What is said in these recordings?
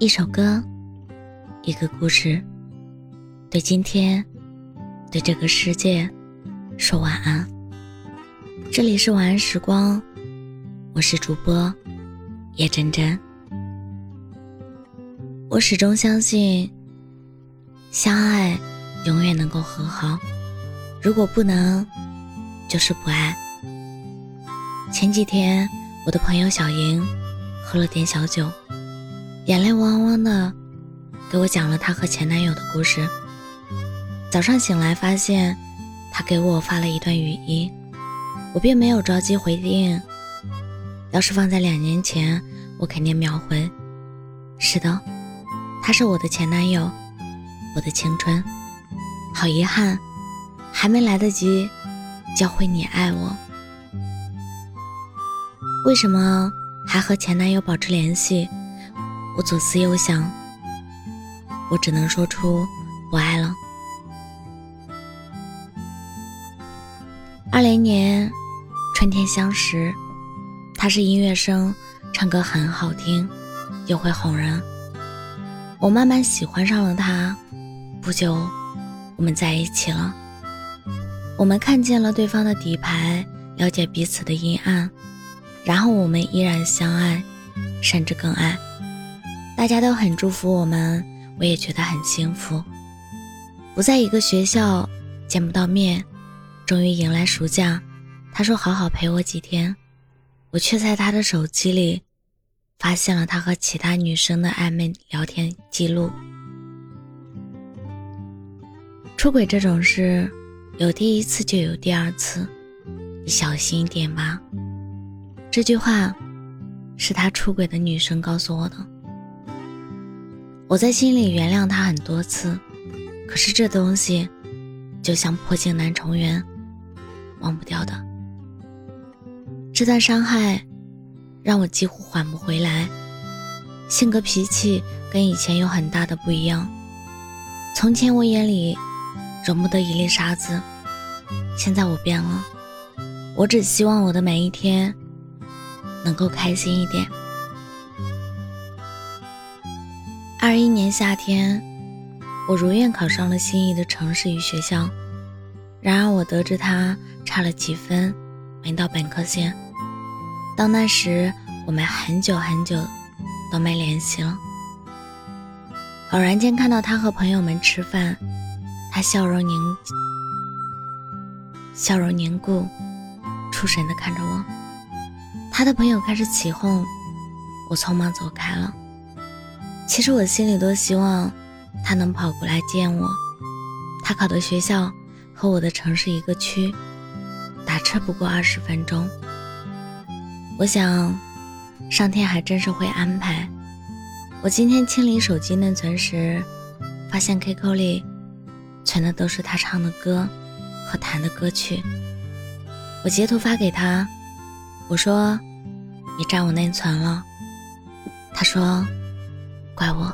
一首歌，一个故事，对今天，对这个世界说晚安。这里是晚安时光，我是主播叶真真。我始终相信，相爱永远能够和好，如果不能，就是不爱。前几天，我的朋友小莹喝了点小酒。眼泪汪汪的，给我讲了她和前男友的故事。早上醒来，发现他给我发了一段语音，我并没有着急回应。要是放在两年前，我肯定秒回。是的，他是我的前男友，我的青春。好遗憾，还没来得及教会你爱我。为什么还和前男友保持联系？我左思右想，我只能说出不爱了。二零年春天相识，他是音乐生，唱歌很好听，又会哄人。我慢慢喜欢上了他，不久我们在一起了。我们看见了对方的底牌，了解彼此的阴暗，然后我们依然相爱，甚至更爱。大家都很祝福我们，我也觉得很幸福。不在一个学校，见不到面，终于迎来暑假。他说好好陪我几天，我却在他的手机里发现了他和其他女生的暧昧聊天记录。出轨这种事，有第一次就有第二次，你小心一点吧。这句话是他出轨的女生告诉我的。我在心里原谅他很多次，可是这东西就像破镜难重圆，忘不掉的。这段伤害让我几乎缓不回来，性格脾气跟以前有很大的不一样。从前我眼里容不得一粒沙子，现在我变了，我只希望我的每一天能够开心一点。二一年夏天，我如愿考上了心仪的城市与学校。然而，我得知他差了几分，没到本科线。到那时，我们很久很久都没联系了。偶然间看到他和朋友们吃饭，他笑容凝笑容凝固，出神的看着我。他的朋友开始起哄，我匆忙走开了。其实我心里多希望他能跑过来见我。他考的学校和我的城市一个区，打车不过二十分钟。我想，上天还真是会安排。我今天清理手机内存时，发现 QQ 里存的都是他唱的歌和弹的歌曲。我截图发给他，我说：“你占我内存了。”他说。怪我。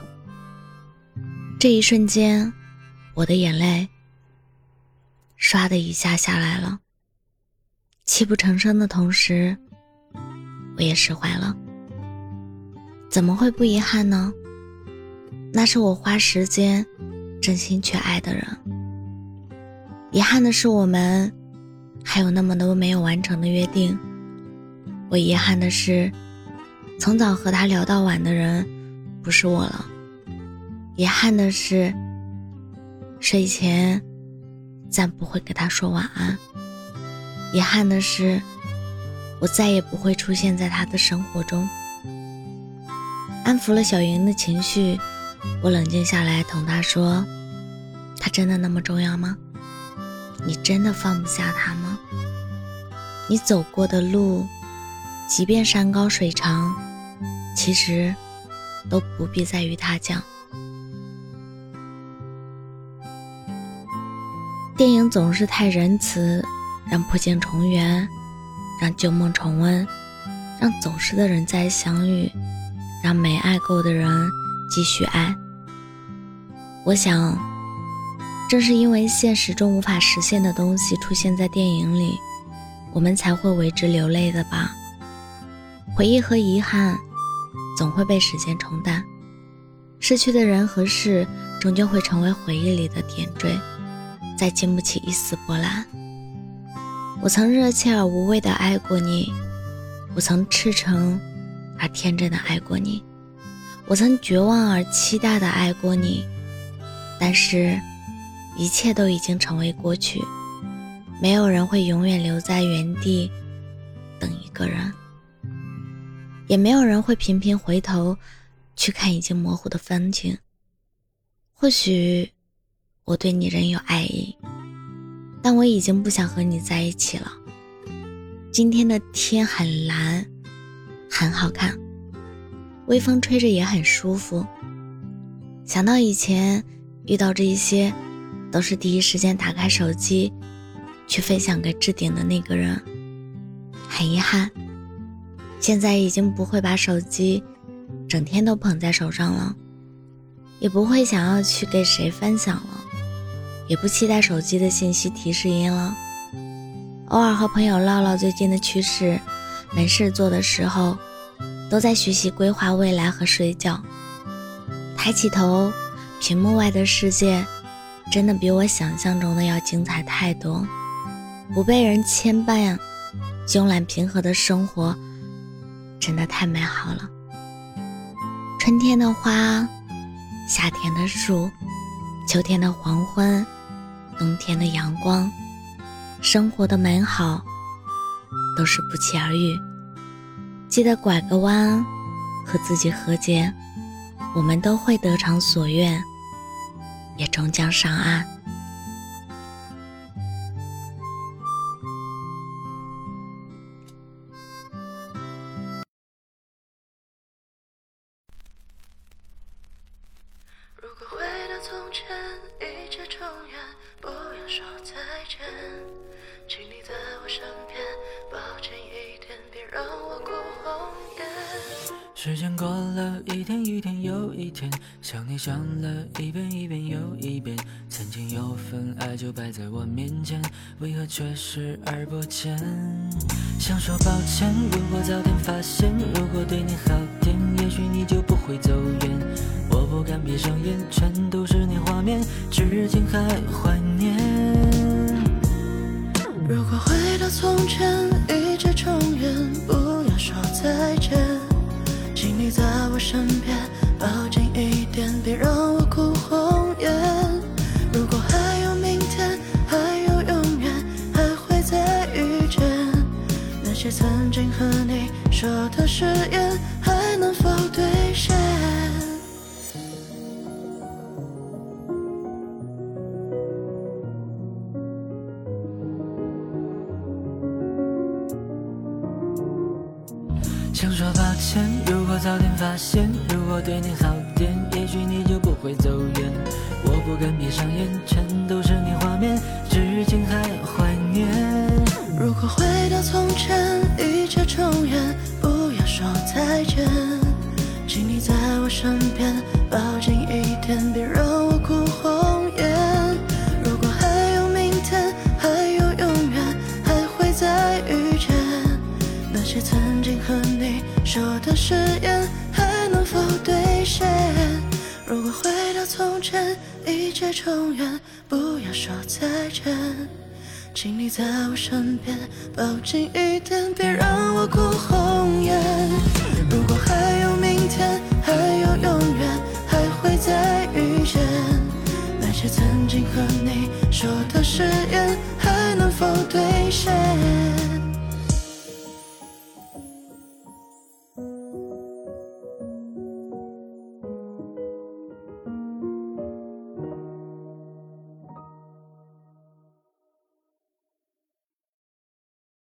这一瞬间，我的眼泪唰的一下下来了。泣不成声的同时，我也释怀了。怎么会不遗憾呢？那是我花时间、真心去爱的人。遗憾的是，我们还有那么多没有完成的约定。我遗憾的是，从早和他聊到晚的人。不是我了。遗憾的是，睡前再不会给他说晚安。遗憾的是，我再也不会出现在他的生活中。安抚了小云的情绪，我冷静下来，同他说：“他真的那么重要吗？你真的放不下他吗？你走过的路，即便山高水长，其实……”都不必再与他讲。电影总是太仁慈，让破镜重圆，让旧梦重温，让走失的人再相遇，让没爱够的人继续爱。我想，正是因为现实中无法实现的东西出现在电影里，我们才会为之流泪的吧。回忆和遗憾。总会被时间冲淡，逝去的人和事，终究会成为回忆里的点缀，再经不起一丝波澜。我曾热切而无畏的爱过你，我曾赤诚而天真的爱过你，我曾绝望而期待的爱过你，但是，一切都已经成为过去。没有人会永远留在原地等一个人，也没有人会频频回头去看已经模糊的风景。或许我对你仍有爱意，但我已经不想和你在一起了。今天的天很蓝，很好看，微风吹着也很舒服。想到以前遇到这一些，都是第一时间打开手机。去分享给置顶的那个人，很遗憾，现在已经不会把手机整天都捧在手上了，也不会想要去给谁分享了，也不期待手机的信息提示音了。偶尔和朋友唠唠最近的趋势，没事做的时候，都在学习规划未来和睡觉。抬起头，屏幕外的世界，真的比我想象中的要精彩太多。不被人牵绊，慵懒平和的生活，真的太美好了。春天的花，夏天的树，秋天的黄昏，冬天的阳光，生活的美好，都是不期而遇。记得拐个弯，和自己和解，我们都会得偿所愿，也终将上岸。一切重演，不要说再见，请你在我身边，抱紧一点，别让我哭红眼。时间过了一天一天又一天，想你想了一遍一遍又一遍，曾经有份爱就摆在我面前，为何却视而不见？想说抱歉，如果早点发现，如果对你好点，也许你就不会走远。我不敢闭上眼，全都是你画面，至今还怀念。如果回到从前，一切重演，不要说再见，请你在我身边，抱紧一点，别让我哭红眼。如果还有明天，还有永远，还会再遇见，那些曾经和你说的誓言，能否兑现？想说抱歉，如果早点发现，如果对你好点，也许你就不会走远。我不敢闭上眼，全都是你画面，至今还怀念。如果回到从前，一切重圆，不要说再见，请你在我身边，抱紧一点，别让我哭红眼。如果还有明天，还有永远，还会再遇见那些曾经和你。说的誓言还能否兑现？如果回到从前，一切重圆，不要说再见，请你在我身边，抱紧一点，别让我哭红眼。如果还有明天，还有永远，还会再遇见那些曾经和你说的誓言。